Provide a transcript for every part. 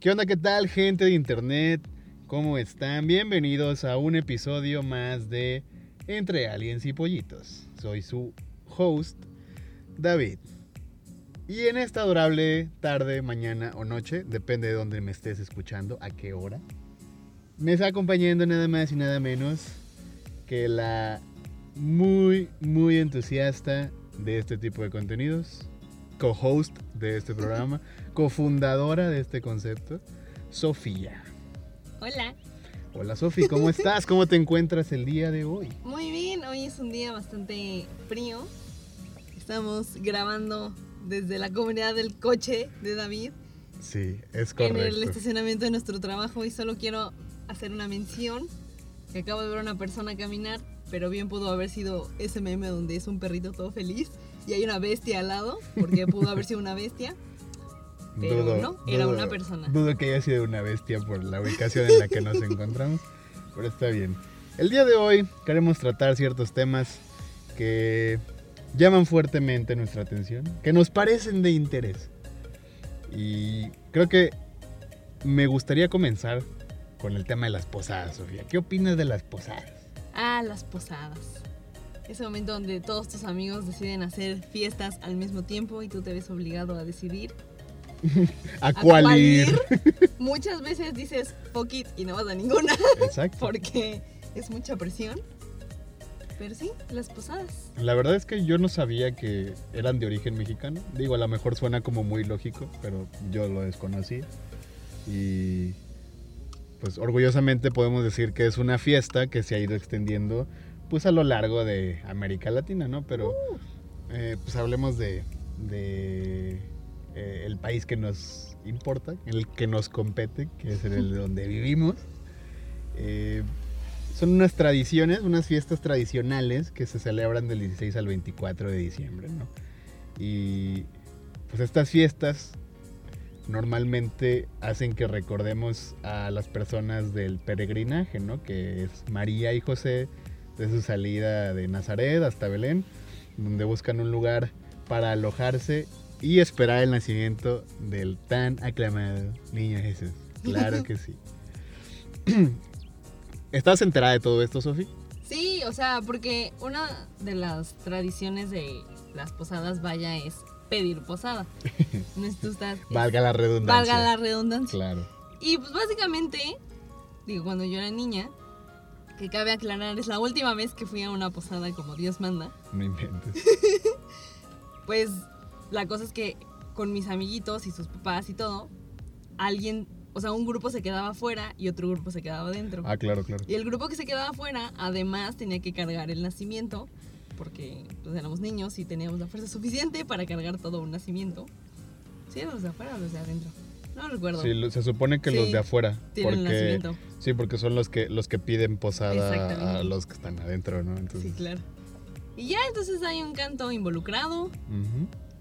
¿Qué onda? ¿Qué tal, gente de internet? ¿Cómo están? Bienvenidos a un episodio más de Entre Aliens y Pollitos. Soy su host, David. Y en esta adorable tarde, mañana o noche, depende de dónde me estés escuchando, a qué hora, me está acompañando nada más y nada menos que la muy, muy entusiasta de este tipo de contenidos, co-host de este programa, cofundadora de este concepto, Sofía. Hola. Hola Sofía, ¿cómo estás? ¿Cómo te encuentras el día de hoy? Muy bien, hoy es un día bastante frío. Estamos grabando desde la comunidad del coche de David. Sí, es correcto. En el estacionamiento de nuestro trabajo y solo quiero hacer una mención que acabo de ver a una persona caminar, pero bien pudo haber sido ese meme donde es un perrito todo feliz y hay una bestia al lado, porque pudo haber sido una bestia. Pero no, era una persona. Dudo que haya sido una bestia por la ubicación en la que nos encontramos, pero está bien. El día de hoy queremos tratar ciertos temas que llaman fuertemente nuestra atención, que nos parecen de interés. Y creo que me gustaría comenzar con el tema de las posadas, Sofía. ¿Qué opinas de las posadas? Ah, las posadas. Ese momento donde todos tus amigos deciden hacer fiestas al mismo tiempo y tú te ves obligado a decidir. ¿A, cuál ir? Muchas veces dices fuck it y no vas a ninguna. Exacto. Porque es mucha presión. Pero sí, las posadas. La verdad es que yo no sabía que eran de origen mexicano. Digo, a lo mejor suena como muy lógico, pero yo lo desconocí. Y pues orgullosamente podemos decir que es una fiesta que se ha ido extendiendo pues a lo largo de América Latina, ¿no? Pero Uh. eh, pues hablemos de, de, eh, el país que nos importa, el que nos compete, que es el de donde vivimos. Eh, son unas tradiciones, unas fiestas tradicionales que se celebran del 16 al 24 de diciembre, ¿no? Y pues estas fiestas normalmente hacen que recordemos a las personas del peregrinaje, ¿no? Que es María y José de su salida de Nazaret hasta Belén, donde buscan un lugar para alojarse y esperar el nacimiento del tan aclamado niño Jesús. Claro que sí. ¿Estás enterada de todo esto, Sofi? Sí, o sea, porque una de las tradiciones de las posadas, vaya, es pedir posada. No estás- Valga la redundancia. valga la redundancia. Claro. Y pues básicamente, digo, cuando yo era niña, que cabe aclarar, es la última vez que fui a una posada como Dios manda. No inventes. Pues la cosa es que con mis amiguitos y sus papás y todo, alguien, o sea, un grupo se quedaba afuera y otro grupo se quedaba dentro. Ah, claro, claro. Y el grupo que se quedaba afuera, además, tenía que cargar el nacimiento, porque pues éramos niños y teníamos la fuerza suficiente para cargar todo un nacimiento. ¿Sí eran los de afuera o los de adentro? No recuerdo. Sí, se supone que Sí, los de afuera. tienen el porque, nacimiento. Sí, porque son los que, los que piden posada a los que están adentro, ¿no? Entonces, Sí, claro. Y ya entonces hay un canto involucrado.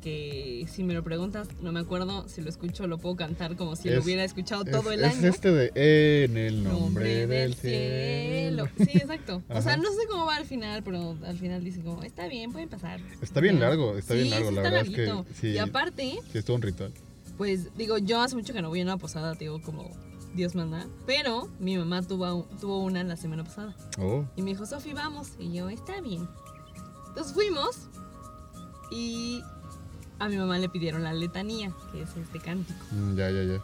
Que si me lo preguntas no me acuerdo si lo escucho lo puedo cantar como si lo Es- hubiera escuchado Es- todo el es año. este de En el nombre, del cielo. Sí, exacto. O sea, no sé cómo va al final, pero al final dice como, está bien, pueden pasar. Está bien largo, está bien largo, sí la está verdad es que sí, Y aparte, sí es todo un ritual. pues digo, yo hace mucho que no voy a una posada, digo, como Dios manda. Pero mi mamá tuvo, tuvo una la semana pasada. Oh, Y me dijo, Sofi, vamos. Y yo, está bien. Entonces fuimos y a mi mamá le pidieron la letanía, que es este cántico. mm, ya, ya, ya.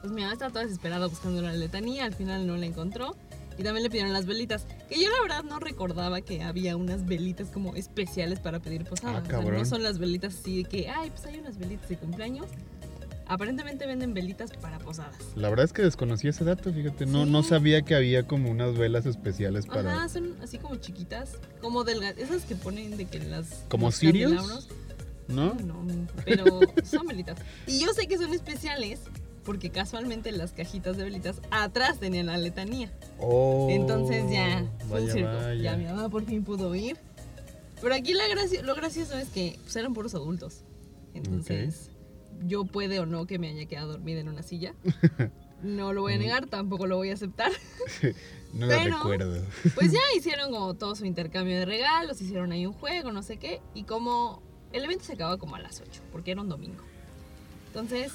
Pues mi mamá estaba toda desesperada buscando la letanía, al final no la encontró. Y también le pidieron las velitas, que yo la verdad no recordaba que había unas velitas como especiales para pedir posada. Ah, o sea, no son las velitas así de que, ay, pues hay unas velitas de cumpleaños. Aparentemente venden velitas para posadas. La verdad es que desconocí ese dato, fíjate. No, no Sí. sabía que había como unas velas especiales para. Ajá, son así como chiquitas, como delgadas, esas que ponen de que las... ¿Como cirios? ¿No? No, pero son velitas. Y yo sé que son especiales porque casualmente las cajitas de velitas atrás tenían la letanía. Oh, Entonces ya fue un vaya, circo. vaya. Ya mi mamá por fin pudo ir. Pero aquí la gracia- lo gracioso es que pues, eran puros adultos. Entonces, yo puede o no que me haya quedado dormida en una silla. No lo voy a negar, tampoco lo voy a aceptar. No lo Pero- recuerdo. Pues ya hicieron como todo su intercambio de regalos, hicieron ahí un juego, no sé qué. Y como el evento se acaba como a las 8, porque era un domingo. Entonces,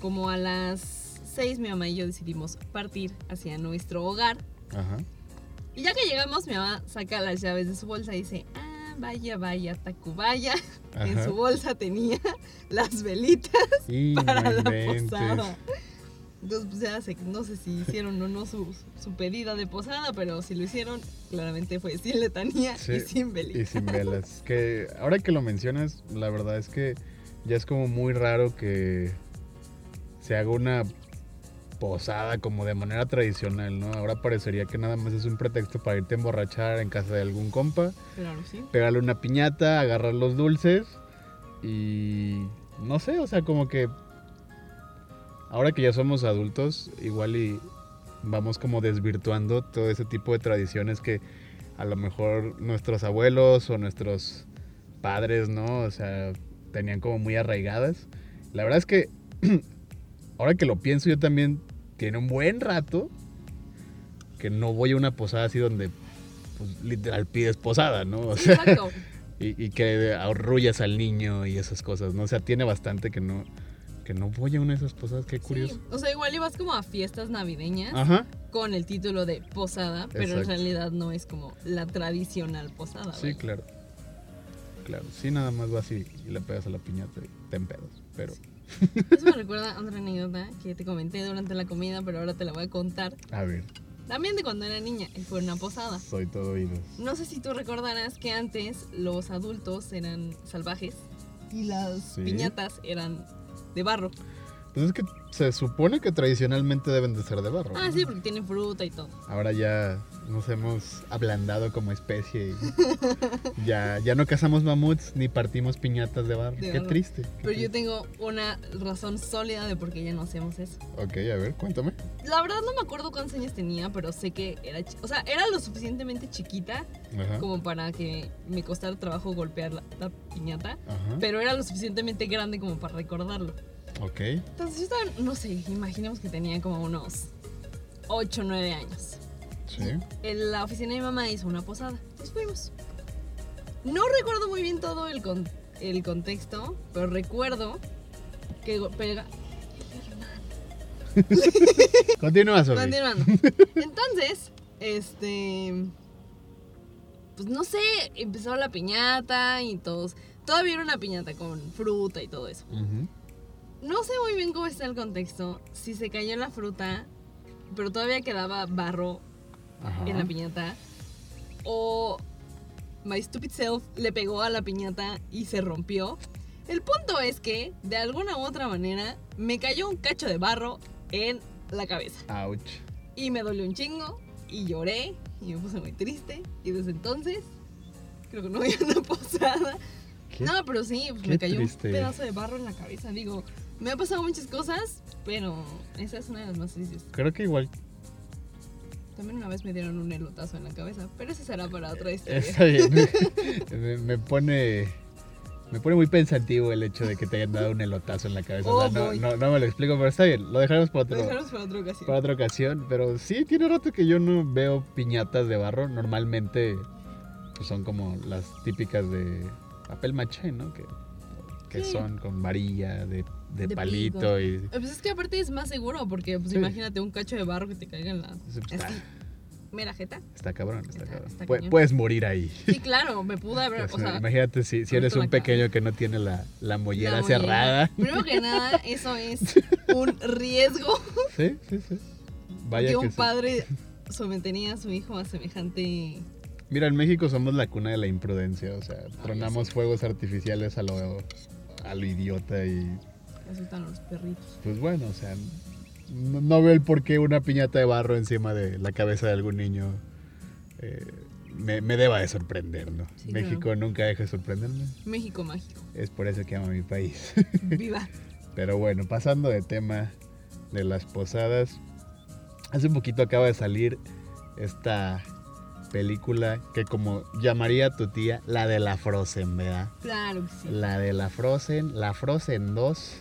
como a las 6, mi mamá y yo decidimos partir hacia nuestro hogar. Ajá. Y ya que llegamos, mi mamá saca las llaves de su bolsa y dice, ah, vaya, vaya, Tacubaya. En su bolsa tenía las velitas Y para la inventes. posada. Pues ya sé, no sé si hicieron o no su, su pedida de posada, pero si lo hicieron, claramente fue sin letanía Sí, y sin Y velita. sin velas. Que ahora que lo mencionas, la verdad es que ya es como muy raro que se haga una posada como de manera tradicional, ¿no? Ahora parecería que nada más es un pretexto para irte a emborrachar en casa de algún compa, Claro, sí. pegarle una piñata, agarrar los dulces y no sé, o sea, como que ahora que ya somos adultos, igual y vamos como desvirtuando todo ese tipo de tradiciones que a lo mejor nuestros abuelos o nuestros padres, ¿no? O sea, tenían como muy arraigadas. La verdad es que ahora que lo pienso yo también tiene un buen rato que no voy a una posada así donde pues, literal pides posada, ¿no? O Sí, sea, exacto. y, y que arrullas al niño y esas cosas, ¿no? O sea, tiene bastante que no que no voy a una de esas posadas, qué curioso. Sí, O sea, igual ibas como a fiestas navideñas Ajá. con el título de posada, pero en realidad no es como la tradicional posada. Sí, claro. Claro, sí, nada más vas y, y le pegas a la piñata y te empedas. Pero, Eso me recuerda a otra anécdota que te comenté durante la comida, pero ahora te la voy a contar. a ver, También de cuando era niña, y fue una posada. soy todo oídos. No sé si tú recordarás que antes los adultos eran salvajes y las Sí. piñatas eran de barro. Pues es que se supone que tradicionalmente deben de ser de barro. Ah, ¿no? sí, porque tienen fruta y todo. Ahora ya nos hemos ablandado como especie y ya, ya no cazamos mamuts ni partimos piñatas de barro. Qué triste. qué Pero yo tengo una razón sólida de por qué ya no hacemos eso. Ok, a ver, cuéntame. La verdad no me acuerdo cuántos años tenía, pero sé que era... O sea, era lo suficientemente chiquita Ajá. como para que me costara trabajo golpear la, la piñata. Ajá. Pero era lo suficientemente grande como para recordarlo. Ok. Entonces yo estaba, no sé, imaginemos que tenía como unos 8 o 9 años. Sí. En la oficina de mi mamá hizo una posada. Entonces fuimos. No recuerdo muy bien todo el, con- el contexto, pero recuerdo que pega... Continúa, Sofi. Continuando. Entonces, este... Pues no sé, empezó la piñata y todos... Todavía era una piñata con fruta y todo eso. No sé muy bien cómo está el contexto. Si se cayó la fruta, pero todavía quedaba barro Ajá. en la piñata. O My Stupid Self le pegó a la piñata y se rompió. El punto es que, de alguna u otra manera, me cayó un cacho de barro en la cabeza. Ouch. Y me dolió un chingo. Y lloré. Y me puse muy triste. Y desde entonces, creo que no voy a una posada. ¿Qué? No, pero sí, pues me cayó triste. un pedazo de barro en la cabeza. Digo, me ha pasado muchas cosas, pero esa es una de las más tristes. Creo que igual También una vez me dieron un elotazo en la cabeza, pero ese será para otra historia. está bien. me, me pone me pone muy pensativo el hecho de que te hayan dado un elotazo en la cabeza. O sea, no, no, no me lo explico, pero está bien. Lo dejaremos para Lo dejaremos para otra ocasión. para otra ocasión. Pero sí, tiene rato que yo no veo piñatas de barro. Normalmente pues, son como las típicas de papel maché, ¿no? Que, que Sí. son con varilla, de, de De palito pico. y... Eh, Pues es que aparte es más seguro, porque pues Sí. imagínate un cacho de barro que te caiga en la... Sí, Está, Así, mera jeta. está cabrón, está, Está- cabrón. está Pue- cañón. puedes morir ahí. Sí, claro, me pude haber... O O sea, imagínate si, si eres un pequeño que no tiene la, la mollera la mollera. cerrada. Primero que nada, eso es un riesgo Sí, sí, sí. Vaya que que un sí. padre sometería a su hijo a semejante... Mira, en México somos la cuna de la imprudencia. O sea, tronamos fuegos artificiales a lo, a lo idiota y Asustan a los perritos. pues bueno, o sea, no, no veo el por qué una piñata de barro encima de la cabeza de algún niño eh, me, me deba de sorprender, ¿no? Sí, México claro. nunca deja de sorprenderme. México mágico. Es por eso que amo mi país. Viva. Pero bueno, pasando de tema de las posadas, hace un poquito acaba de salir esta película que como llamaría tu tía, la de la Frozen, ¿verdad? Claro que sí. La de la Frozen, la Frozen 2.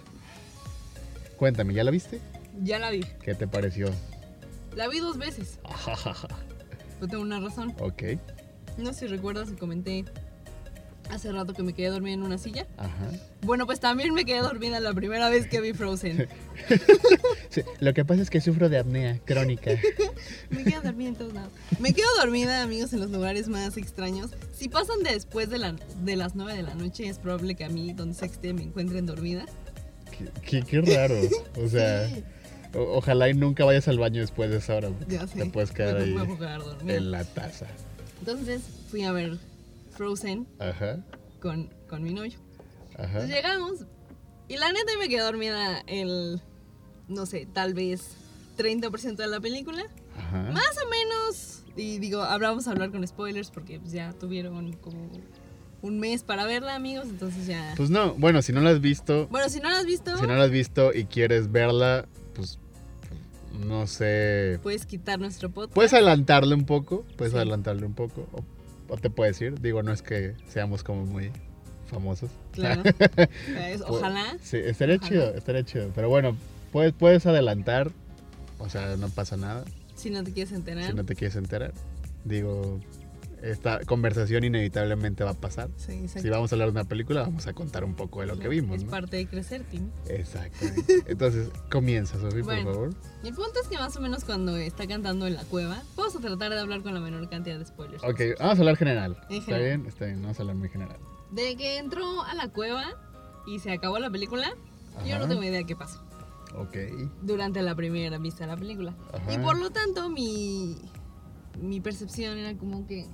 Cuéntame, ¿ya la viste? Ya la vi. ¿Qué te pareció? La vi dos veces. Yo tengo una razón. ok. No sé si recuerdas que comenté hace rato que me quedé dormida en una silla. Ajá. Bueno, pues también me quedé dormida la primera vez que vi Frozen. Sí, lo que pasa es que sufro de apnea crónica. Me quedo dormida en todos lados. Me quedo dormida, amigos, en los lugares más extraños. Si pasan después de, la, de las 9 de la noche, es probable que a mí, donde sea que esté, me encuentren dormida. Qué, raro. O sea, Sí, o- ojalá y nunca vayas al baño después de esa hora. ya sé. Te puedes quedar ahí en la taza. Entonces fui a ver Frozen Ajá, con, con mi novio. ajá. Entonces llegamos y la neta me quedé dormida el, no sé, tal vez 30% de la película. Ajá. Más o menos. Y digo, ahora vamos a hablar con spoilers porque pues, ya tuvieron como un mes para verla, amigos. Entonces ya... Pues no, bueno, si no la has visto, Bueno, si no la has visto, si no la has visto y quieres verla, pues no sé. puedes quitar nuestro podcast. Puedes adelantarle un poco, puedes Sí. adelantarle un poco. O, o te puedes ir. Digo, no es que seamos como muy famosos. Claro. Ojalá. Sí, estaría Ojalá. chido, estaría chido. Pero bueno, puedes, puedes adelantar. O sea, no pasa nada Si no te quieres enterar. si no te quieres enterar. Digo, esta conversación inevitablemente va a pasar. Sí, exacto. Si vamos a hablar de una película, vamos a contar un poco de lo que vimos, Es ¿no? parte de crecer, Tim. Exactamente. Entonces, comienza, Sofi, Bueno. por favor. El punto es que más o menos cuando está cantando en la cueva, vamos a tratar de hablar con la menor cantidad de spoilers. Ok, vamos a hablar general. En ¿Está bien? Está bien, vamos a hablar muy general. De que entró a la cueva y se acabó la película, yo no tengo idea qué pasó Ok. durante la primera vista de la película. Ajá. Y por lo tanto, mi, mi percepción era como que eh,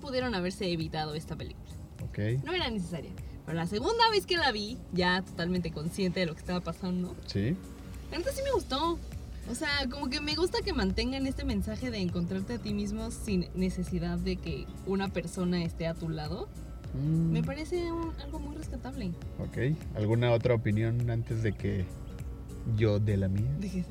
pudieron haberse evitado esta película. Ok. No era necesaria. Pero la segunda vez que la vi, ya totalmente consciente de lo que estaba pasando, Sí. Entonces sí me gustó. O sea, como que me gusta que mantengan este mensaje de encontrarte a ti mismo sin necesidad de que una persona esté a tu lado. Mm, Me parece un- algo muy rescatable. Ok. ¿Alguna otra opinión antes de que yo dé la mía? Dije,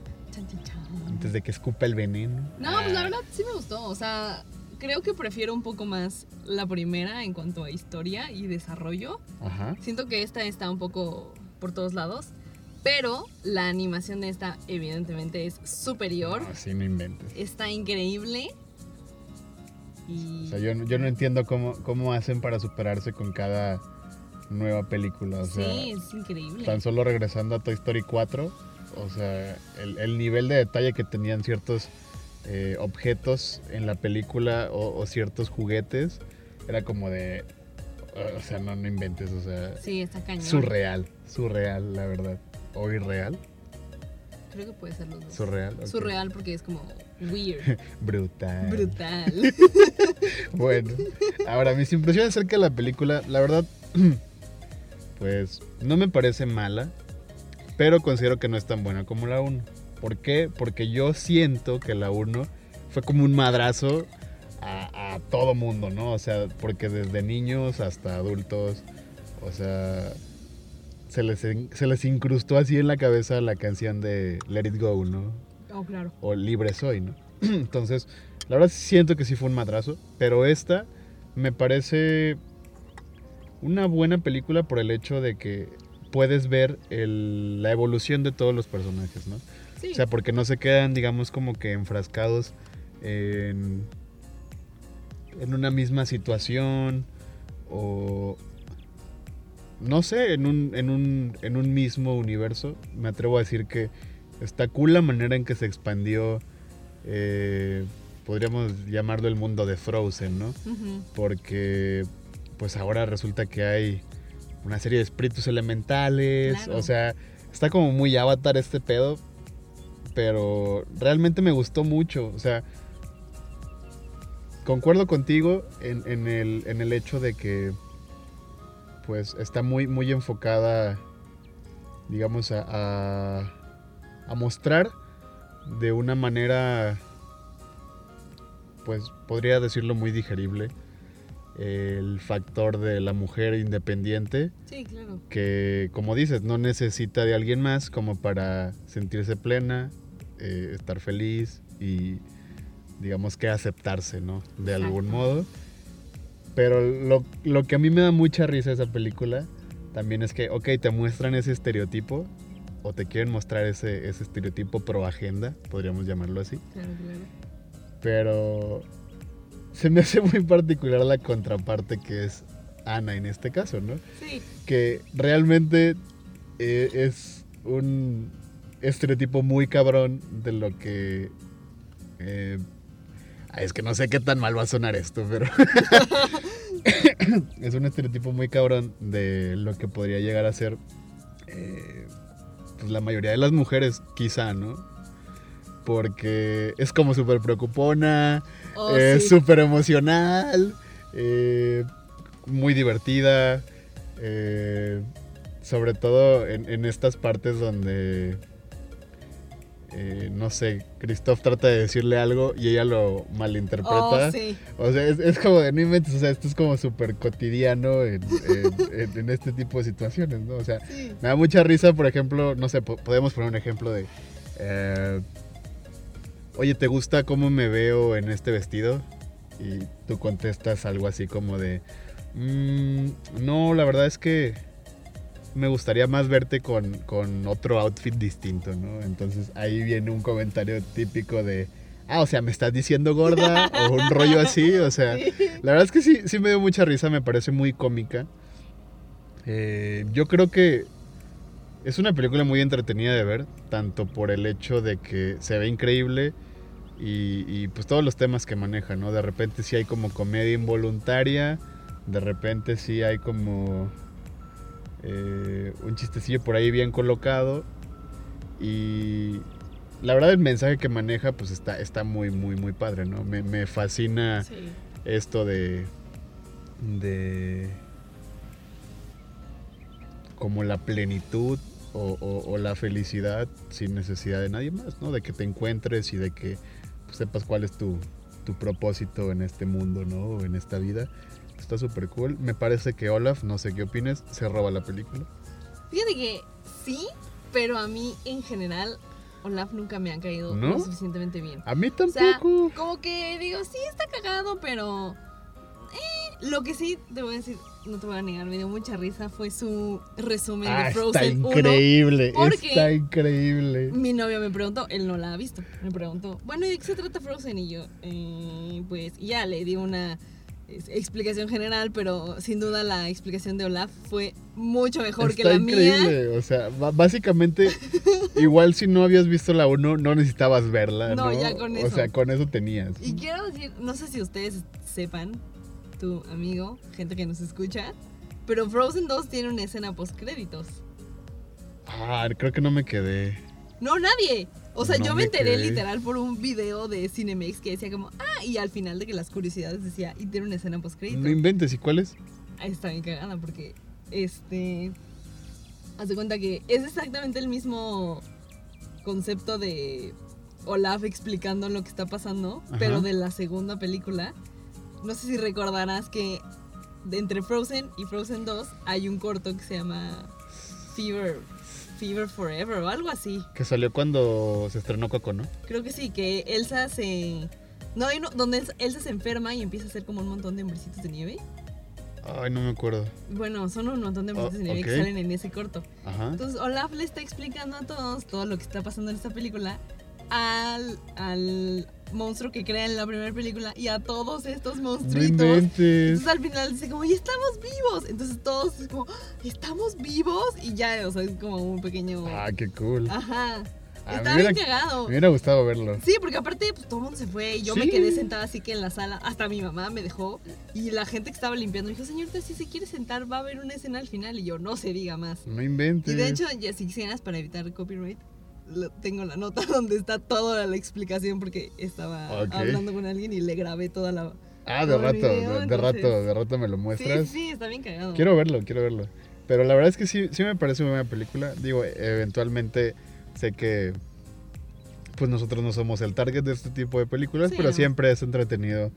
Antes de que escupa el veneno. No, pues la verdad sí me gustó. O sea, creo que prefiero un poco más la primera en cuanto a historia y desarrollo. Ajá. Siento que esta está un poco por todos lados. Pero la animación de esta evidentemente es superior. No, sí, no inventes. Está increíble. Y... O sea, yo, no- yo no entiendo cómo, cómo hacen para superarse con cada nueva película. O sea, sí, es increíble. tan solo regresando a Toy Story 4, o sea, el, el nivel de detalle que tenían ciertos eh, objetos en la película o, o ciertos juguetes, era como de, o sea, no, no inventes, o sea, Sí, está cañón. surreal, surreal, la verdad. O irreal, Creo que puede ser los dos. surreal. Surreal porque es como weird, Brutal. brutal. Bueno, ahora mis impresiones acerca de la película, la verdad, pues no me parece mala, pero considero que no es tan buena como la 1. ¿Por qué? Porque yo siento que la 1 fue como un madrazo a, a todo mundo, ¿no? O sea, porque desde niños hasta adultos, o sea, se les, se les incrustó así en la cabeza la canción de Let It Go, ¿no? Oh, claro. o libre soy, ¿no? Entonces, la verdad sí siento que sí fue un madrazo, pero esta me parece una buena película por el hecho de que puedes ver el- la evolución de todos los personajes, ¿no? Sí. O sea, porque no se quedan, digamos, como que enfrascados en, en una misma situación o, no sé, en un, en, un, en un mismo universo. Me atrevo a decir que está cool la manera en que se expandió, eh, podríamos llamarlo el mundo de Frozen, ¿no? Porque pues ahora resulta que hay una serie de espíritus elementales, Claro. o sea, está como muy avatar este pedo, pero realmente me gustó mucho, o sea, concuerdo contigo en, en el, en el hecho de que pues está muy, muy enfocada, digamos, a, a, a mostrar de una manera, pues podría decirlo muy digerible, el factor de la mujer independiente Sí, claro. que, como dices, no necesita de alguien más como para sentirse plena, eh, estar feliz y, digamos que aceptarse, ¿no? De algún modo. Pero lo, lo que a mí me da mucha risa esa película también es que, ok, te muestran ese estereotipo o te quieren mostrar ese, ese estereotipo pro agenda, podríamos llamarlo así. Claro, claro. Pero se me hace muy particular la contraparte que es Ana en este caso, ¿no? Sí. Que realmente eh, es un estereotipo muy cabrón de lo que... eh, es que no sé qué tan mal va a sonar esto, pero... es un estereotipo muy cabrón de lo que podría llegar a ser eh, pues la mayoría de las mujeres, quizá, ¿no? Porque es como súper preocupona, Oh, es sí. súper emocional, eh, muy divertida, eh, sobre todo en, en estas partes donde, eh, no sé, Christoph trata de decirle algo y ella lo malinterpreta. Oh, sí. O sea, es, es como de no inventes, o sea, esto es como súper cotidiano en, en- este tipo de situaciones, ¿no? O sea, Sí. me da mucha risa, por ejemplo, no sé, po- podemos poner un ejemplo de, eh, oye, ¿te gusta cómo me veo en este vestido? Y tú contestas algo así como de, "Mm, no, la verdad es que me gustaría más verte con, con otro outfit distinto, ¿no? Entonces ahí viene un comentario típico de, ah, o sea, me estás diciendo gorda o un rollo así, o sea, Sí. la verdad es que sí, sí me dio mucha risa, me parece muy cómica. Eh, yo creo que es una película muy entretenida de ver, tanto por el hecho de que se ve increíble y, y, pues todos los temas que maneja, ¿no? De repente sí hay como comedia involuntaria, de repente sí hay como eh, un chistecillo por ahí bien colocado y la verdad el mensaje que maneja pues está, está muy, muy, muy padre, ¿no? Me, me fascina Sí. esto de de como la plenitud o, o- o la felicidad sin necesidad de nadie más, ¿no? De que te encuentres y de que sepas cuál es tu, tu propósito en este mundo, ¿no? O en esta vida. Está súper cool. Me parece que Olaf, no sé qué opines, se roba la película. Fíjate que sí, pero a mí en general Olaf nunca me ha caído ¿No? lo suficientemente bien. A mí O sea, tampoco. como que digo, sí está cagado, pero eh, lo que sí te voy a decir, no te voy a negar, me dio mucha risa fue su resumen Ah, de está Frozen 1. increíble, porque- está increíble. Mi novio me preguntó, él no la ha visto. Me preguntó, bueno, ¿y de qué se trata Frozen? Y yo, eh, pues, ya le di una explicación general, pero sin duda la explicación de Olaf fue mucho mejor que Está la mía. increíble, o sea, básicamente, igual si no habías visto la 1, no necesitabas verla, ¿no? No, ya con O eso. sea, con eso tenías. Y quiero decir, no sé si ustedes sepan, tu amigo, gente que nos escucha, pero Frozen 2 tiene una escena post créditos. Ah, creo que no me quedé. No, nadie. O sea, No yo me me enteré quedé. literal por un video de Cinemex que decía como, ah, y al final de que las curiosidades decía, y tiene una escena post créditos. No inventes, ¿y cuál es? Ahí está bien cagada porque, este, haz de cuenta que es exactamente el mismo concepto de Olaf explicando lo que está pasando, Ajá. pero de la segunda película. No sé si recordarás que entre Frozen y Frozen 2 hay un corto que se llama Fever, Fever Forever o algo así. Que salió cuando se estrenó Coco, ¿no? Creo que sí, que Elsa se... No, hay uno donde Elsa- se enferma y empieza a hacer como un montón de hombrecitos de nieve. Ay, no me acuerdo. Bueno, son un montón de hombrecitos de nieve ok. que salen en ese corto. Ajá. Entonces Olaf le está explicando a todos todo lo que está pasando en esta película al, al monstruo que crea en la primera película y a todos estos monstruitos. Entonces al final dice como, y estamos vivos. Entonces todos es como, "Ah, estamos vivos. Y ya, o sea, es como un pequeño... Ah, qué cool. Ajá. Ah, Está me bien cagado. Me hubiera gustado verlo. Sí, porque aparte pues, todo el mundo se fue y yo me quedé sentada así que en la sala, hasta mi mamá me dejó y la gente que estaba limpiando me dijo, señorita, si se quiere sentar va a haber una escena al final y yo no se diga más. No inventes. Y de hecho, ya si quisieras para evitar copyright, tengo la nota donde está toda la explicación porque estaba hablando con alguien y le grabé toda la... Ah, de rato, video, de, de entonces- rato, de rato me lo Sí, muestras. sí, está bien cagado. Quiero verlo, quiero verlo. Pero la verdad es que sí, sí me parece una buena película. Digo, eventualmente sé que pues nosotros no somos el target de este tipo de películas, Sí, pero no. siempre es entretenido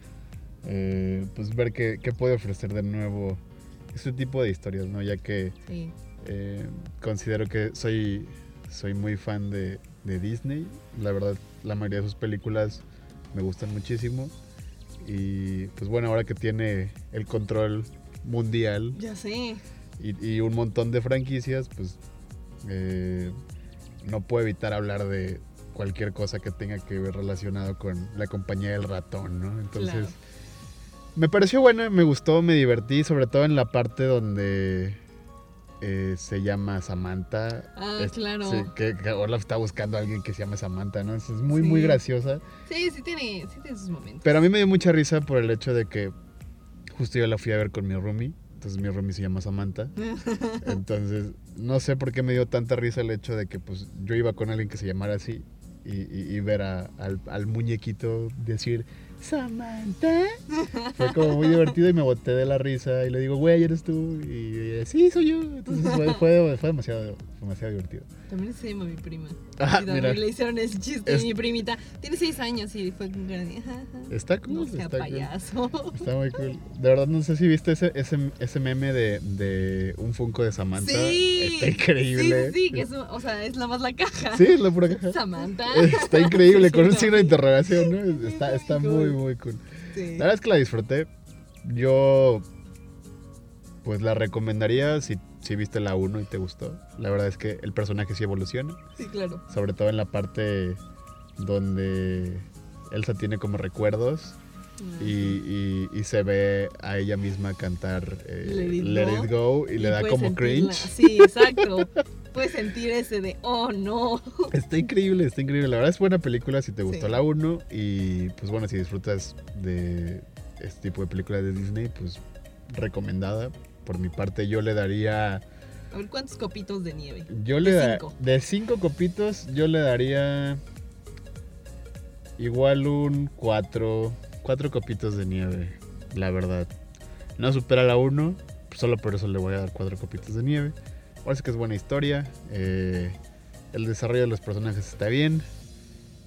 eh, pues ver qué, qué puede ofrecer de nuevo este tipo de historias, ¿no? Ya que Sí. eh, considero que soy, soy muy fan de, de Disney. La verdad, la mayoría de sus películas me gustan muchísimo. Y pues bueno, ahora que tiene el control mundial Ya sé. y, y un montón de franquicias, pues eh, no puedo evitar hablar de cualquier cosa que tenga que ver relacionado con la compañía del ratón, ¿no? Entonces, Claro. Me pareció buena, me gustó, me divertí, sobre todo en la parte donde eh, se llama Samantha. Ah, Es- claro. sí, que, que Olaf está buscando a alguien que se llama Samantha, ¿no? Es muy, muy graciosa. Sí, sí tiene, sí tiene sus momentos. Pero a mí me dio mucha risa por el hecho de que justo yo la fui a ver con mi roomie. Entonces mi roomie se llama Samantha. Entonces, no sé por qué me dio tanta risa el hecho de que pues yo iba con alguien que se llamara así y, y- y ver a- al, al muñequito decir Samantha. Fue como muy divertido y me boté de la risa y le digo, güey, eres tú. Y ella, sí, soy yo. Entonces fue, fue- fue demasiado, demasiado divertido. También se llama mi prima. Ah, y también mira. le hicieron ese chiste. Es- Mi primita tiene seis años y fue con cara de. "Ajá, ajá". Está cool. No sea está cool. Está muy cool. De verdad, no sé si viste ese, ese, ese meme de, de un Funko de Samantha. Sí. Está increíble. Sí, sí, que es, un- o sea, es la más la caja. Sí, es la pura caja. Samantha. Está increíble, Sí, con un no. signo de interrogación, ¿no? Está, Muy está cool. muy, muy cool. Sí. La verdad es que la disfruté. Yo, pues la recomendaría si, si viste la 1 y te gustó. La verdad es que el personaje sí evoluciona, Sí, claro. sobre todo en la parte donde Elsa tiene como recuerdos y, y- y se ve a ella misma cantar eh, Let It Let Go. It Go y, le da como sentirla- cringe. Sí, exacto. Puedes sentir ese de, oh no. Está increíble, está increíble. La verdad es buena película si te gustó Sí. la 1 y pues bueno, si disfrutas de este tipo de películas de Disney, pues recomendada. Por mi parte yo le daría... A ver, ¿cuántos copitos de nieve? Yo le De da- cinco. de cinco copitos yo le daría igual un 4, cuatro copitos de nieve, la verdad. No supera la 1, solo por eso le voy a dar cuatro copitos de nieve. Parece que es buena historia, eh, el desarrollo de los personajes está bien,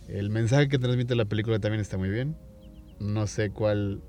el mensaje que transmite la película también está muy bien. No sé cuál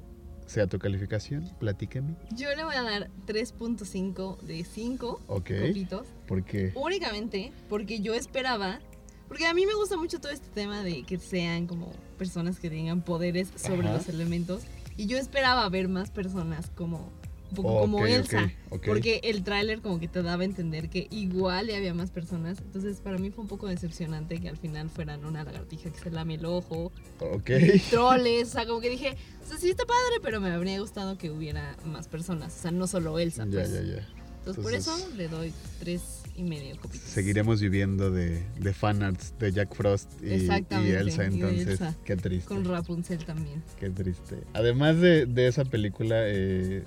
sea tu calificación, platícame. Yo le voy a dar 3.5 de 5 Ok, copitos. porque... Únicamente porque yo esperaba. Porque a mí me gusta mucho todo este tema de que sean como personas que tengan poderes sobre Ajá. los elementos. Y yo esperaba ver más personas como un poco como Elsa. Porque el tráiler como que te daba a entender que igual ya había más personas. Entonces para mí fue un poco decepcionante que al final fueran una lagartija que se lame el ojo. Ok. Troles, o sea, como que dije, o sea, sí está padre, pero me habría gustado que hubiera más personas. O sea, no solo Elsa. Ya, pues. ya, ya. Entonces, por eso le doy tres y medio copitos. Seguiremos viviendo de, de fanarts de Jack Frost y, y Elsa, y entonces Elsa. qué triste. Con Rapunzel también. Qué triste. Además de, de esa película eh,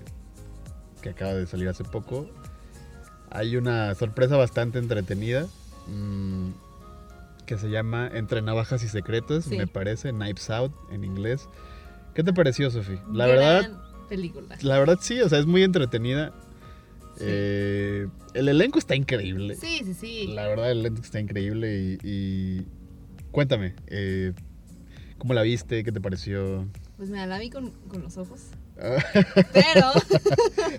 que acaba de salir hace poco, hay una sorpresa bastante entretenida mm, que se llama Entre Navajas y Secretos, Sí. me parece, Knives Out en inglés. ¿Qué te pareció, Sofi? La Gran verdad, película. la verdad sí, o sea, es muy entretenida. Sí. Eh, el elenco está increíble. Sí, sí, sí. La verdad, el elenco está increíble y, y cuéntame, eh, ¿cómo la viste? ¿Qué te pareció? Pues mira, la vi con, con los ojos. Pero,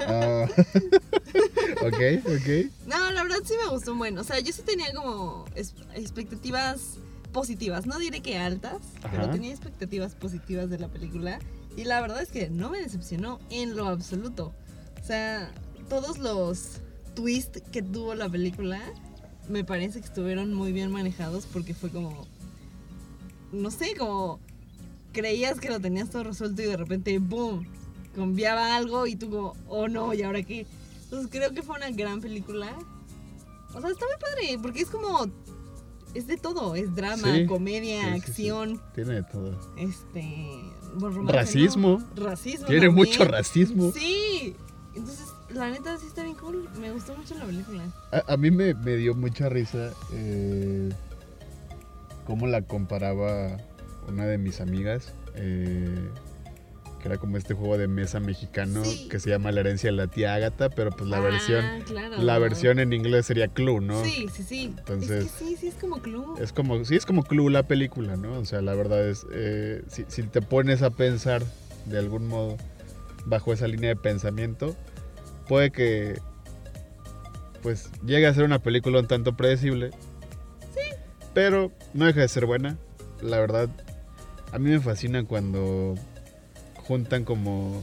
ah, ok, ok. no, la verdad sí me gustó un buen. O sea, yo sí tenía como expectativas positivas. No diré que altas, pero tenía expectativas positivas de la película. Y la verdad es que no me decepcionó en lo absoluto. O sea, todos los twists que tuvo la película me parece que estuvieron muy bien manejados porque fue como, no sé, como creías que lo tenías todo resuelto y de repente, ¡boom! Cambiaba algo y tú como, oh no, ¿y ahora qué? Entonces creo que fue una gran película. O sea, está muy padre porque es como, es de todo, es drama, Sí, comedia, sí, sí, sí. acción, Tiene de todo. este... bueno, Racismo. ¿no? Racismo. Tiene también. mucho racismo. Sí. Entonces, la neta sí está bien cool. Me gustó mucho la película. A, a mí me, me dio mucha risa eh, cómo la comparaba una de mis amigas, eh, que era como este juego de mesa mexicano Sí. que se llama La herencia de la tía Ágata, pero pues la Ah, versión claro. la versión en inglés sería Clue, ¿no? Sí, sí, sí. Entonces- Es que sí, sí es como club. Es como, sí, es como Clue la película, ¿no? O sea, la verdad es, eh, si, si te pones a pensar de algún modo bajo esa línea de pensamiento, puede que, pues, llegue a ser una película un tanto predecible. Sí. Pero no deja de ser buena. La verdad, a mí me fascina cuando juntan como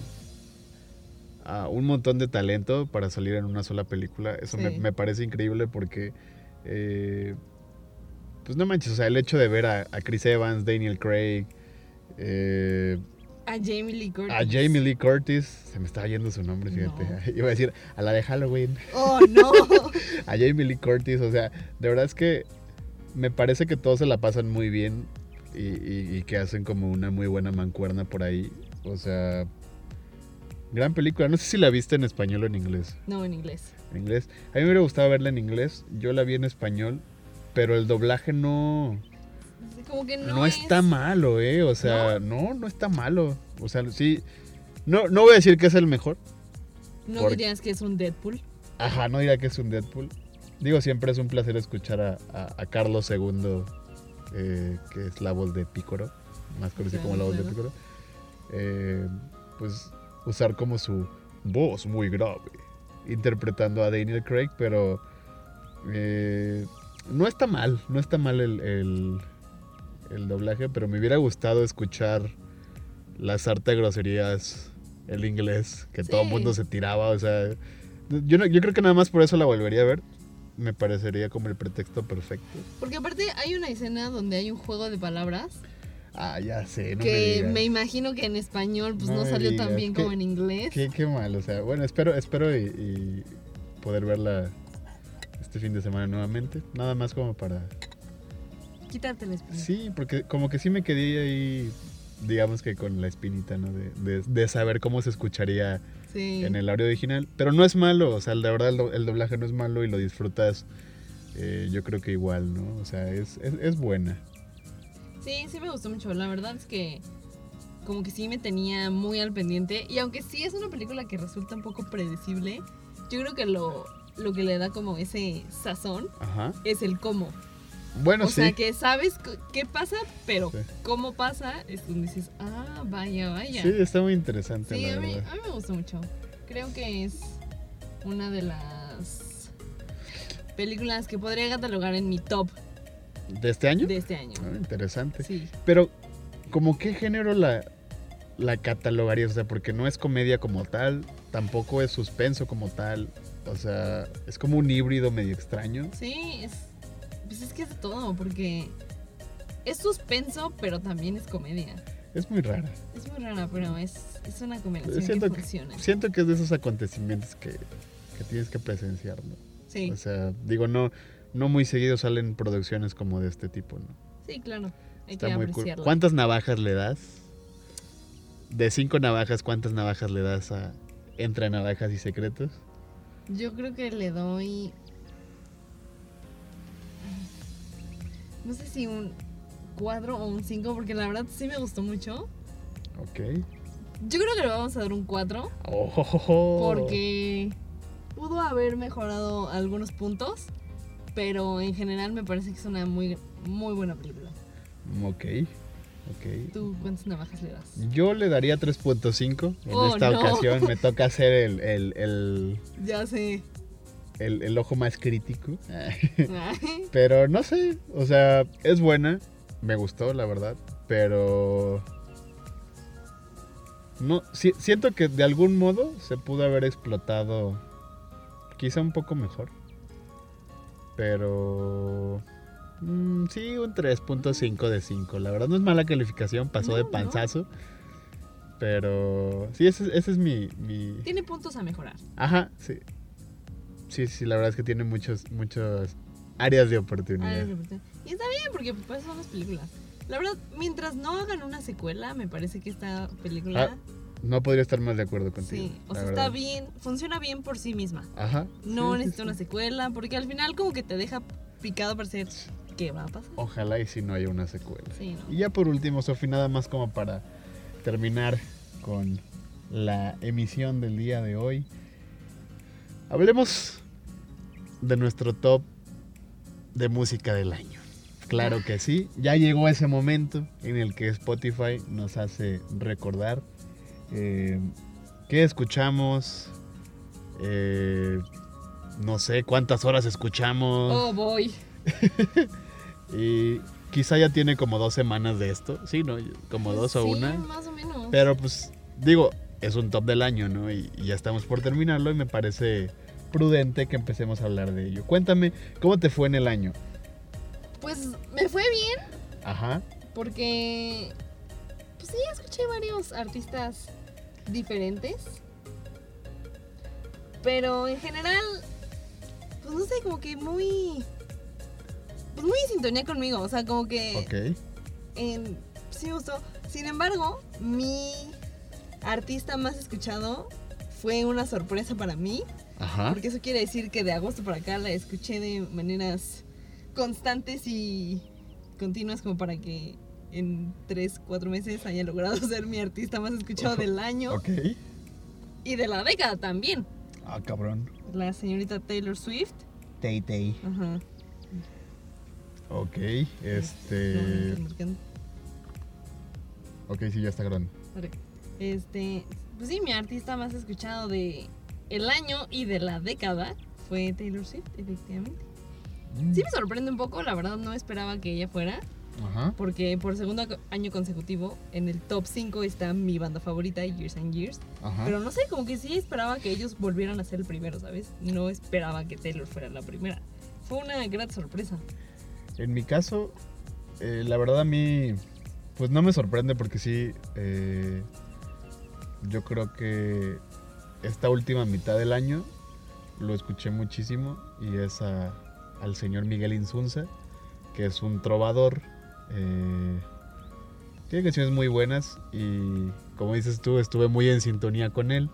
a un montón de talento para salir en una sola película. Eso me, me parece increíble porque, eh, pues no manches, o sea, el hecho de ver a, a Chris Evans, Daniel Craig, eh, A Jamie Lee Curtis. a Jamie Lee Curtis. Se me estaba yendo su nombre, fíjate. No. Iba a decir a la de Halloween. Oh, no. A Jamie Lee Curtis. O sea, de verdad es que me parece que todos se la pasan muy bien y, y- y que hacen como una muy buena mancuerna por ahí. O sea, gran película. No sé si la viste en español o en inglés. no, en inglés. En inglés. A mí me hubiera gustado verla en inglés. Yo la vi en español. Pero el doblaje no, Como que no, no, es... está malo, ¿eh? O sea, ¿No? no, está malo. O sea, sí. No, no voy a decir que es el mejor. No dirías que es un Deadpool. Ajá, no diría que es un Deadpool. Digo, siempre es un placer escuchar a, a- a Carlos II, eh, que es la voz de Pícoro, más conocido como la voz de. Pícoro. Eh, pues usar como su voz muy grave, interpretando a Daniel Craig, pero eh, no está mal, no está mal el, el- el doblaje, pero me hubiera gustado escuchar las arte groserías, el inglés, que todo el mundo se tiraba, o sea, yo, no- yo creo que nada más por eso la volvería a ver. Me parecería como el pretexto perfecto. Porque aparte hay una escena donde hay un juego de palabras Ah, ya sé, no que me, imagino que en español pues No salió digas, tan bien ¿qué- como en inglés. Qué, qué mal, o sea, bueno, espero, espero y, y poder verla este fin de semana nuevamente. Nada más como para... Quítate la espina. Sí, porque como que sí me quedé ahí, digamos que con la espinita, ¿no? De, de- de saber cómo se escucharía Sí. en el audio original. Pero no es malo, o sea, de verdad el, do- el doblaje no es malo y lo disfrutas, eh, yo creo que igual, ¿no? O sea, es, es, es buena. Sí, sí me gustó mucho. La verdad es que como que sí me tenía muy al pendiente. Y aunque sí es una película que resulta un poco predecible, yo creo que lo, lo que le da como ese sazón Ajá. es el cómo. Bueno, o sí. sea, que sabes qué pasa, pero Sí. cómo pasa es donde dices, ah, vaya, vaya. Sí, está muy interesante, Sí, la a mí, a mí me gustó mucho. Creo que es una de las películas que podría catalogar en mi top ¿De este año? de este año. Ah, interesante. Sí. Pero, ¿como qué género la, la catalogarías? O sea, porque no es comedia como tal, tampoco es suspenso como tal. O sea, es como un híbrido medio extraño. Sí, es, pues es que es todo, porque es suspenso, pero también es comedia. Es muy rara. Es muy rara, pero es, es una combinación Siento que que- funciona. Siento que es de esos acontecimientos que, que tienes que presenciar, ¿no? Sí, O sea, digo, no, no muy seguido salen producciones como de este tipo, ¿no? sí, claro. Hay Está que muy cool. apreciarlo. ¿Cuántas navajas le das? De cinco navajas, ¿cuántas navajas le das a Entre Navajas y Secretos? Yo creo que le doy. No sé si un 4 o un 5, porque la verdad sí me gustó mucho. Ok. Yo creo que le vamos a dar un 4, Oh. porque pudo haber mejorado algunos puntos, pero en general me parece que es una muy, muy buena película. Ok. Ok. ¿Tú cuántas navajas le das? Yo le daría 3.5. En Oh, esta no. ocasión me toca hacer el, el, el, Ya sé. el- el ojo más crítico. Pero no sé, o sea, es buena, me gustó, la verdad, pero no si- siento que de algún modo se pudo haber explotado quizá un poco mejor. Pero mm, sí, un 3.5 de 5. La verdad no es mala calificación, pasó No, de no. panzazo. Pero sí, ese, ese es mi, mi, Tiene puntos a mejorar. Ajá, sí. Sí, sí, la verdad es que tiene muchos, muchas áreas de oportunidad. Y está bien, porque pues son las películas. La verdad, mientras no hagan una secuela, me parece que esta película... Ah, No podría estar más de acuerdo contigo. sí, o sea, verdad. está bien, funciona bien por sí misma. Ajá. No sí, necesita sí. una secuela, porque al final como que te deja picado para ser qué va a pasar. Ojalá y si no haya una secuela. Sí, ¿no? Y ya por último, Sofi, nada más como para terminar con la emisión del día de hoy. Hablemos de nuestro top de música del año. Claro que sí, ya llegó ese momento en el que Spotify nos hace recordar eh, qué escuchamos, eh, no sé cuántas horas escuchamos. Oh, boy. Y quizá ya tiene como dos semanas de esto, sí, ¿no? Como dos o Sí, una. más o menos. Pero pues digo, es un top del año, ¿no? Y, y ya estamos por terminarlo y me parece prudente que empecemos a hablar de ello. Cuéntame, ¿cómo te fue en el año? Pues me fue bien, Ajá. porque pues sí, escuché varios artistas diferentes. Pero en general, pues no sé, como que muy. Pues muy en sintonía conmigo. O sea, como que. Ok. en- sí me gustó. Sin embargo, mi artista más escuchado fue una sorpresa para mí. Ajá. Porque eso quiere decir que de agosto para acá la escuché de maneras constantes y continuas como para que en 3, 4 meses haya logrado ser mi artista más escuchado del año Ok. y de la década también. Ah, cabrón. La señorita Taylor Swift. Tay Tay. Ajá. Ok. Este. Ok, sí, ya está grande. Este, pues sí, mi artista más escuchado de el año y de la década fue Taylor Swift, efectivamente. Sí me sorprende un poco, la verdad no esperaba que ella fuera, Ajá. porque por segundo año consecutivo en el top 5 está mi banda favorita, Years and Years. Ajá. Pero no sé, como que sí esperaba que ellos volvieran a ser el primero, ¿sabes? No esperaba que Taylor fuera la primera. Fue una gran sorpresa. En mi caso, eh, la verdad a mí, pues no me sorprende porque sí, eh, yo creo que esta última mitad del año lo escuché muchísimo y es a- al señor Miguel Insunza, que es un trovador. Eh, tiene canciones muy buenas y como dices tú, estuve muy en sintonía con él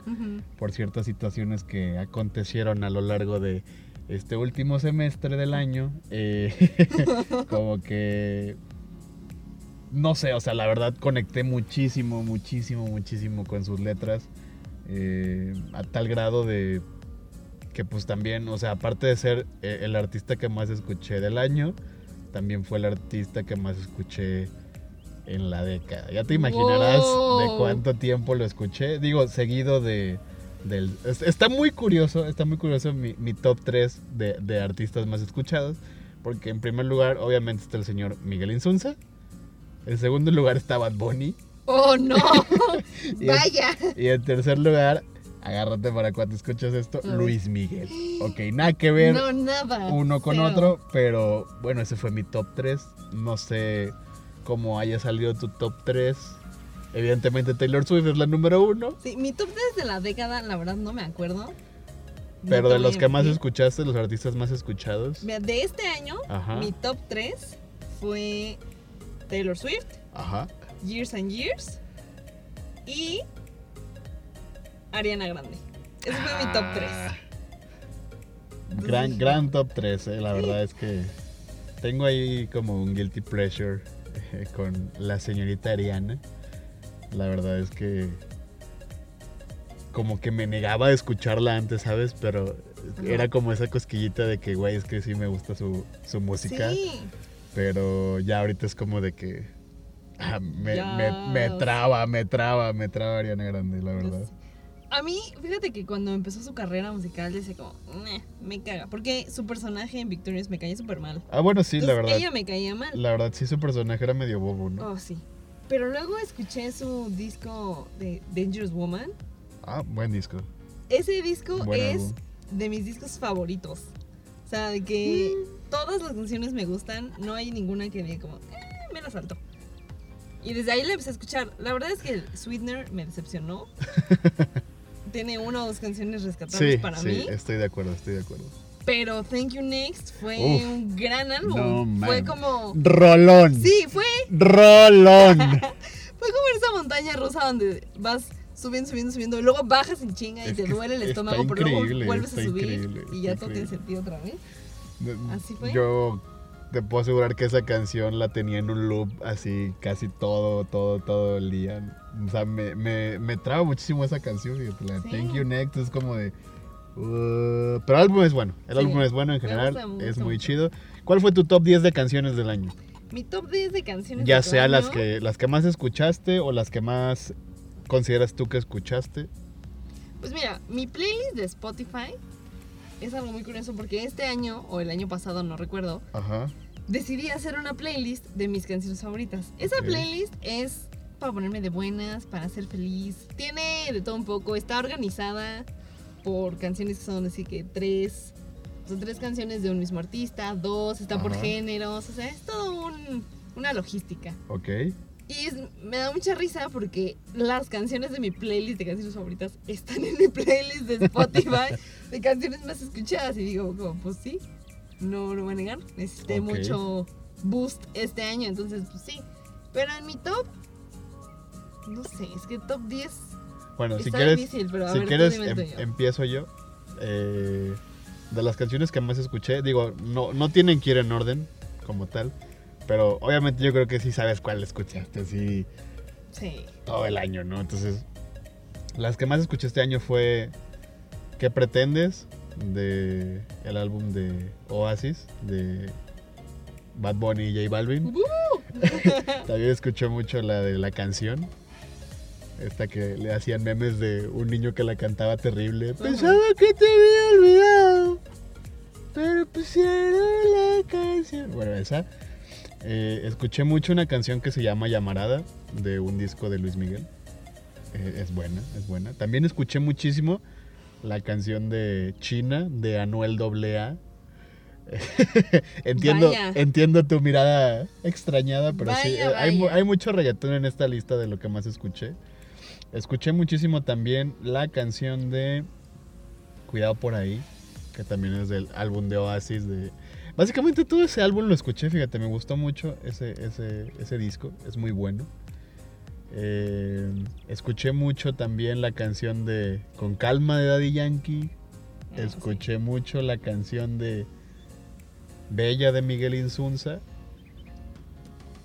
por ciertas situaciones que acontecieron a lo largo de este último semestre del año. eh, como que... No sé, o sea, la verdad conecté muchísimo, muchísimo, muchísimo con sus letras. eh, a tal grado de que pues también, o sea, aparte de ser eh, el artista que más escuché del año, también fue el artista que más escuché en la década. Ya te imaginarás de cuánto tiempo lo escuché. Digo, seguido de... Del, es- está muy curioso, está muy curioso mi, mi top 3 de, de artistas más escuchados. Porque en primer lugar, obviamente, está el señor Miguel Insunza. En segundo lugar está Bad Bunny. ¡Oh, no! Y en- ¡Vaya! Y en tercer lugar, agárrate para cuando escuchas esto. Luis Miguel. Ok, nada que ver No, nada. uno con Cero. otro, pero bueno, ese fue mi top 3. No sé cómo haya salido tu top 3. Evidentemente Taylor Swift es la número uno, Sí, mi top 3 de la década, la verdad no me acuerdo. Pero de los que más escuchaste, los artistas más escuchados. Mira, de este año, Ajá. mi top 3 fue Taylor Swift, Ajá. Years and Years y Ariana Grande. Ese fue mi top 3. Ah. Gran, gran top 3, eh, la verdad es que tengo ahí como un guilty pleasure eh, con la señorita Ariana. La verdad es que como que me negaba a escucharla antes, ¿sabes? Pero Ajá. era como esa cosquillita de que, güey, es que sí me gusta su, su música. Sí. Pero ya ahorita es como de que ah, me, me- me traba, me traba, me traba Ariana Grande, la verdad. A mí, fíjate que cuando empezó su carrera musical, decía como, "Meh, me caga. Porque su personaje en Victorious me caía súper mal. Ah, bueno, sí, la verdad. Ella me caía mal. La verdad, sí, su personaje era medio bobo, ¿no? Oh, sí. Pero luego escuché su disco de Dangerous Woman. Ah, buen disco. Ese disco Buen es álbum. de mis discos favoritos. O sea, de que Mm. todas las canciones me gustan. No hay ninguna que diga como, eh, me la salto. Y desde ahí la empecé a escuchar. La verdad es que el Sweetener me decepcionó. Tiene una o dos canciones rescatables Sí, para sí, mí. estoy de acuerdo, estoy de acuerdo. Pero Thank You Next fue Uf, un gran álbum. no fue como. Rolón. Sí, fue, Rolón. fue como esa montaña rusa donde vas subiendo, subiendo, subiendo. Y luego bajas en chinga y Es te duele el estómago, pero luego vuelves a subir y ya todo tiene sentido otra vez. ¿Así fue? Yo te puedo asegurar que esa canción la tenía en un loop así casi todo, todo, todo el día. O sea, me, me, me traba muchísimo esa canción. fíjate, la de Sí. Thank You Next es como de... uh, pero el álbum es bueno. El Sí, álbum es bueno en general. gusta, es muy chido. ¿Cuál fue tu top 10 de canciones del año? Mi top 10 de canciones Ya de tu sea las año, que, las que más escuchaste o las que más consideras tú que escuchaste. Pues mira, mi playlist de Spotify es algo muy curioso porque este año, o el año pasado, no recuerdo, Ajá. Decidí hacer una playlist de mis canciones favoritas. Esa playlist es para ponerme de buenas, para ser feliz. Tiene de todo un poco. Está organizada por canciones que son así que tres. Son tres canciones de un mismo artista, dos, está por géneros. O sea, es todo un- una logística. Ok. Y es- me da mucha risa porque las canciones de mi playlist de canciones favoritas están en mi playlist de Spotify de canciones más escuchadas. Y digo, como, pues sí, no lo voy a negar. Necesité Ok. mucho boost este año, entonces pues sí. Pero en mi top, no sé, es que top 10 Bueno, si quieres, difícil, pero a si ver, quieres em- tuyo. empiezo yo. Eh, de las canciones que más escuché, digo, no, no tienen que ir en orden como tal, pero obviamente yo creo que sí sabes cuál escuchaste, así Sí. todo el año, ¿no? Entonces, las que más escuché este año fue ¿Qué pretendes? De el álbum de Oasis de Bad Bunny y J Balvin. También escuché mucho la de la canción. Esta que le hacían memes de un niño que la cantaba terrible. Pensaba que te había olvidado. Pero pusieron la canción. Bueno, esa. Eh, escuché mucho una canción que se llama Llamarada de un disco de Luis Miguel. Eh, es buena, es buena. También escuché muchísimo la canción de China de Anuel AA. entiendo, Vaya. entiendo tu mirada extrañada, pero sí, Vaya, hay, hay mucho reggaetón en esta lista de lo que más escuché. Escuché muchísimo también la canción de Cuidado por ahí, que también es del álbum de Oasis. De... Básicamente todo ese álbum lo escuché, fíjate, me gustó mucho ese, ese, ese disco, es muy bueno. Eh, escuché mucho también la canción de Con Calma de Daddy Yankee. Ah, Escuché mucho la canción de Bella de Miguel Insunza.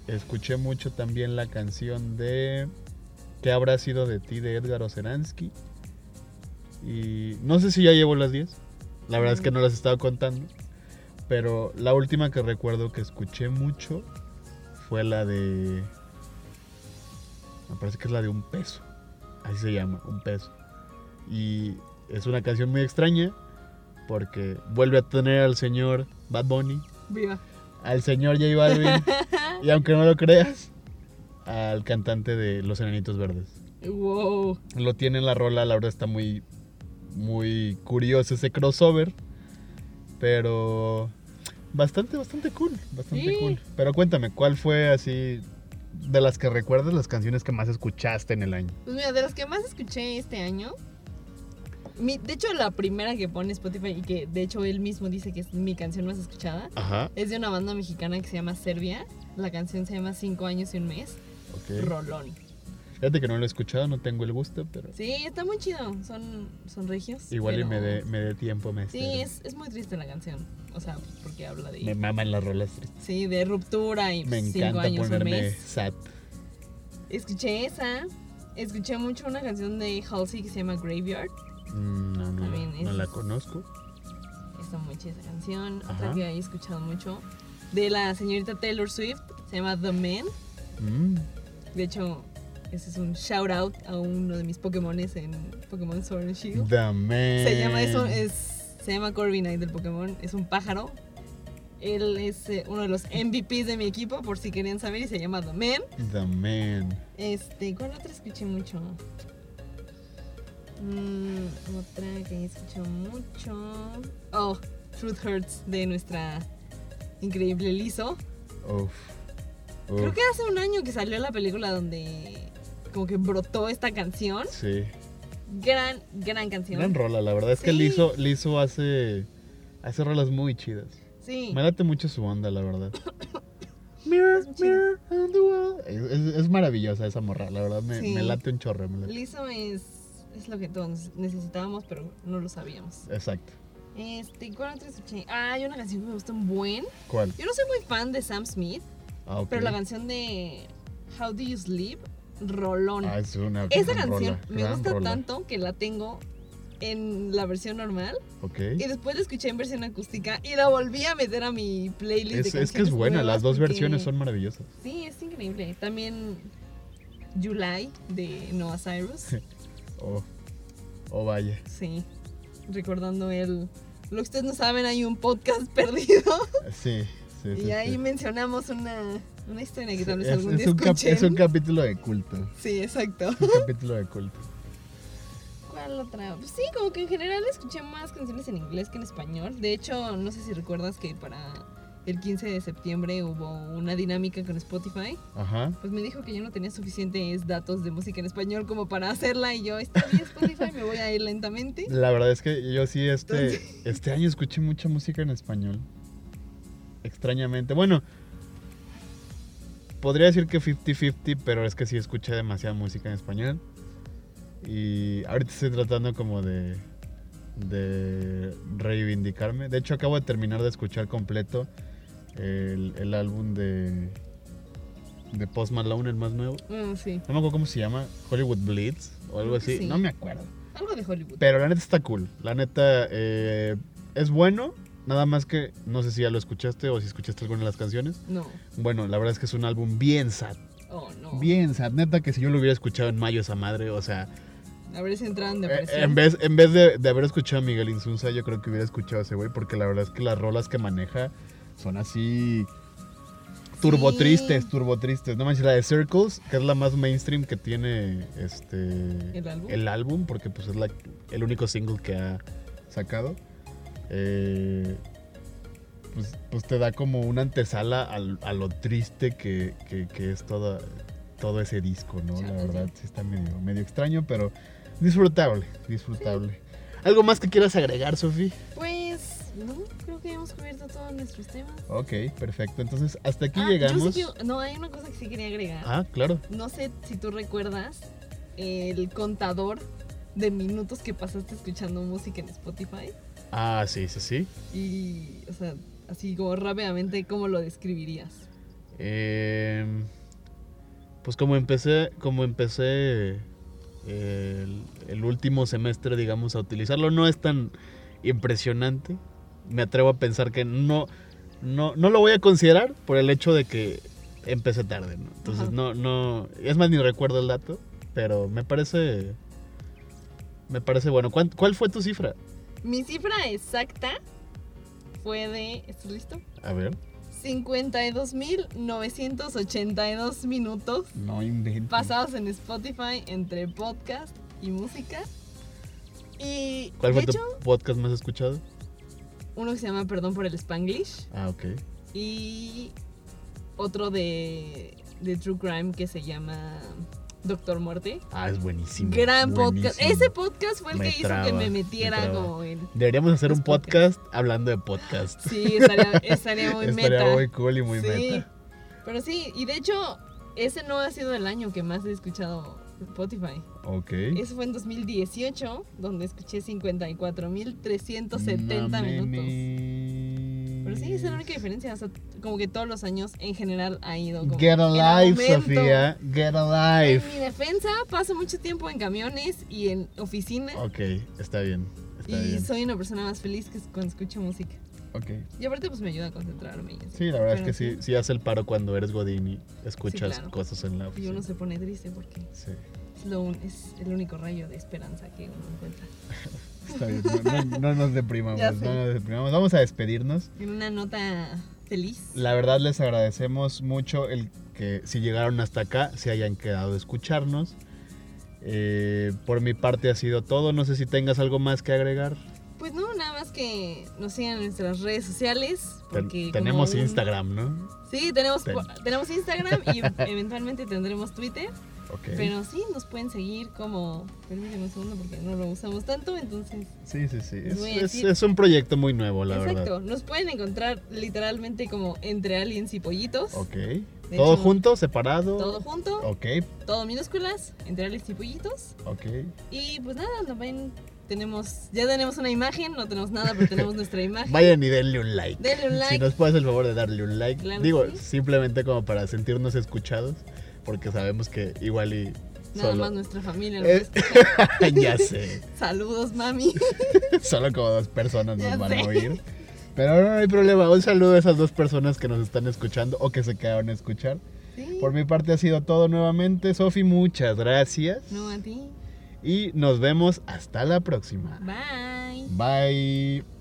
Escuché mucho también la canción de ¿Qué habrá sido de ti? de Edgar Oceransky. Y no sé si ya llevo las 10. La verdad es que no las he estado contando. Pero la última que recuerdo que escuché mucho fue la de... Me parece que es la de un peso. Así se llama, un peso. Y es una canción muy extraña porque vuelve a tener al señor Bad Bunny, Viva. al señor J Balvin y aunque no lo creas, al cantante de Los Enanitos Verdes. Wow. Lo tiene en la rola, la verdad está muy, muy curioso ese crossover, pero bastante, bastante cool, bastante Sí. cool. Pero cuéntame, ¿cuál fue así de las que recuerdas las canciones que más escuchaste en el año? Pues mira, de las que más escuché este año, mi- de hecho la primera que pone Spotify y que de hecho él mismo dice que es mi canción más escuchada, Ajá, es de una banda mexicana que se llama Serbia. La canción se llama Cinco años y un mes. ok. Rolón. Fíjate que no lo he escuchado, no tengo el gusto, pero Sí, está muy chido. Son, son regios. igual y pero- me dé me dé tiempo, me Sí, es, es muy triste la canción. O sea, porque habla de... Me maman las rolas tristes. Sí, de ruptura y Me cinco encanta años, un ponerme mes. sad. Escuché esa. Escuché mucho una canción de Halsey que se llama Graveyard. Mm, No, no, También no es- la conozco. Está muy chida esa canción. Ajá. Otra que he escuchado mucho. De la señorita Taylor Swift. Se llama The Man. Mm, De hecho, ese es un shout out a uno de mis Pokémones en Pokémon Sword and Shield. The man. Se llama eso, es, se llama Corviknight del Pokémon. Es un pájaro. Él es eh, uno de los MVPs de mi equipo, por si querían saber, y se llama The Man. The man. Este, ¿cuál otra escuché mucho? Mm, otra que escuché mucho. Oh, Truth Hurts de nuestra increíble Lizo. Uf. Creo que hace un año que salió la película donde como que brotó esta canción. Sí. Gran, gran canción. Gran rola, la verdad es que Sí. Lizo, Lizo hace, hace rolas muy chidas. Sí. Me late mucho su onda, la verdad. Mirror, mirror on the wall. Es, es- es maravillosa esa morra, la verdad me, Sí. me late un chorro. me late. Lizo es, es lo que todos necesitábamos, pero no lo sabíamos. Exacto. Este, ¿cuál otra escuché? Ah, hay una canción que me gusta un buen. ¿Cuál? Yo no soy muy fan de Sam Smith, Ah, ok. pero la canción de How Do You Sleep, rolón. Ah, es una Esa gran canción rola, me gran gusta rola. tanto que la tengo en la versión normal Ok. y después la escuché en versión acústica y la volví a meter a mi playlist. de Es, es que es buena, las dos porque- versiones son maravillosas. Sí, es increíble. También July de Noah Cyrus. Oh, oh vaya. Sí, recordando el... Lo que ustedes no saben, hay un podcast perdido Sí, sí, sí. y ahí sí. mencionamos una, una historia que tal vez Es, algún es día un cap- escuchen. es un capítulo de culto. Sí, exacto. Un capítulo de culto. ¿Cuál otra? Pues sí, como que en general escuché más canciones en inglés que en español. De hecho, no sé si recuerdas que para el 15 de septiembre hubo una dinámica con Spotify, Ajá. pues me dijo que yo no tenía suficientes datos de música en español como para hacerla y yo, está bien Spotify, me voy a ir lentamente. La verdad es que yo sí este, Entonces- este año escuché mucha música en español. Extrañamente. Bueno, podría decir que 50-50, pero es que sí escuché demasiada música en español. Y ahorita estoy tratando como de, de reivindicarme. De hecho, acabo de terminar de escuchar completo el, el álbum de, de Post Malone, el más nuevo. Mm, sí, No me acuerdo cómo se llama, Hollywood Bleeds o algo así. sí. No me acuerdo. algo de Hollywood. Pero la neta está cool. La neta eh, es bueno. Nada más que no sé si ya lo escuchaste o si escuchaste alguna de las canciones. No, Bueno, la verdad es que es un álbum bien sad. oh no. Bien sad. Neta que si yo lo hubiera escuchado en mayo esa madre, o sea, A ver si en eh, en vez, en vez de, de haber escuchado a Miguel Insunza, yo creo que hubiera escuchado a ese güey porque la verdad es que las rolas que maneja son así turbo Sí. tristes, turbo tristes. No manches, la de Circles, que es la más mainstream que tiene este ¿El álbum? álbum, porque pues es la- el único single que ha sacado. Eh, pues, pues te da como una antesala al- a lo triste que, que- que es toda, todo ese disco, ¿no? La verdad sí está medio, medio extraño, pero disfrutable, disfrutable. ¿Algo más que quieras agregar, Sofi? Pues, no, creo que hemos cubierto todos nuestros temas. Ok, perfecto. Entonces, hasta aquí Ah, yo llegamos. sí que- no, hay una cosa que sí quería agregar. Ah, claro. No sé si tú recuerdas el contador de minutos que pasaste escuchando música en Spotify. Ah, sí, sí, sí. Y, o sea, así como rápidamente, ¿cómo lo describirías? Eh, pues como empecé, como empecé el, el último semestre, digamos, a utilizarlo, no es tan impresionante. Me atrevo a pensar que no, no, no lo voy a considerar por el hecho de que empecé tarde, ¿no? Entonces Ajá. no, no, es más ni recuerdo el dato, pero me parece, me parece bueno. ¿Cuán- ¿Cuál fue tu cifra? Mi cifra exacta fue de, ¿estás listo? A ver. 52.982 minutos No inventes. pasados en Spotify entre podcast y música. Y ¿Cuál fue tu podcast más escuchado? uno que se llama Perdón por el Spanglish Ah, ok. y otro de, de True Crime que se llama Doctor Muerte. Ah, es buenísimo. Gran podcast. Ese podcast fue el Me que hizo que me me metiera traba. como en... Deberíamos hacer un podcast hablando de podcast. Sí, estaría, estaría muy Estaría meta. muy cool y muy sí, meta. pero sí, y de hecho, ese no ha sido el año que más he escuchado Spotify. Ok. Eso fue en 2018, donde escuché 54.370 minutos. Pero sí, esa es la única diferencia. O sea, como que todos los años en general ha ido como Get alive. Sofía. Get alive. En mi defensa, paso mucho tiempo en camiones y en oficina. Ok, está bien. Está y bien. soy una persona más feliz que cuando escucho música. Ok. Y aparte, pues me ayuda a concentrarme. y. Sí, la verdad Pero es que sí, sí hace el paro cuando eres Godín y escuchas claro. cosas en la Y oficina. uno se pone triste porque Sí, es, lo es el único rayo de esperanza que uno encuentra. está bien. No, no- no nos deprimamos, no nos deprimamos. Vamos a despedirnos. En una nota feliz. La verdad les agradecemos mucho el que si llegaron hasta acá se hayan quedado a escucharnos. Eh, por mi parte ha sido todo. No sé si tengas algo más que agregar. Pues no, nada más que nos sigan en nuestras redes sociales. Ten- Porque como tenemos un- Instagram, ¿no? Sí, tenemos, Ten- tenemos Instagram y eventualmente tendremos Twitter. Pero sí, nos pueden seguir como. Permíteme un segundo porque no lo usamos tanto, entonces. Sí, sí, sí. Es, un proyecto muy nuevo, la Exacto. verdad. Nos pueden encontrar literalmente como entre aliens y pollitos. Ok. De ¿Todo hecho, junto, separado? Todo junto, Ok, todo minúsculas, entre aliens y pollitos. ok. Y pues nada, nos ven. Tenemos, ya tenemos una imagen, no tenemos nada, pero tenemos nuestra imagen. Vayan y denle un like. Denle un like. Si nos puedes el favor de darle un like. Claro Digo, sí. simplemente como para sentirnos escuchados. Porque sabemos que igual y. Nada solo- más nuestra familia. lo escuchar. ya sé. Saludos, mami. Solo como dos personas nos Ya van sé. a oír. Pero no hay problema. Un saludo a esas dos personas que nos están escuchando o que se quedaron a escuchar. Sí. Por mi parte ha sido todo nuevamente. Sofi, muchas gracias. No a ti. Y nos vemos hasta la próxima. Bye. Bye.